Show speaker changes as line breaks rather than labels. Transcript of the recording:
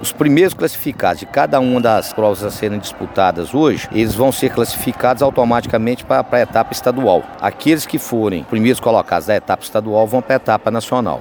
Os primeiros classificados de cada uma das provas a serem disputadas hoje, eles vão ser classificados automaticamente para a etapa estadual. Aqueles que forem primeiros colocados da etapa estadual vão para a etapa nacional.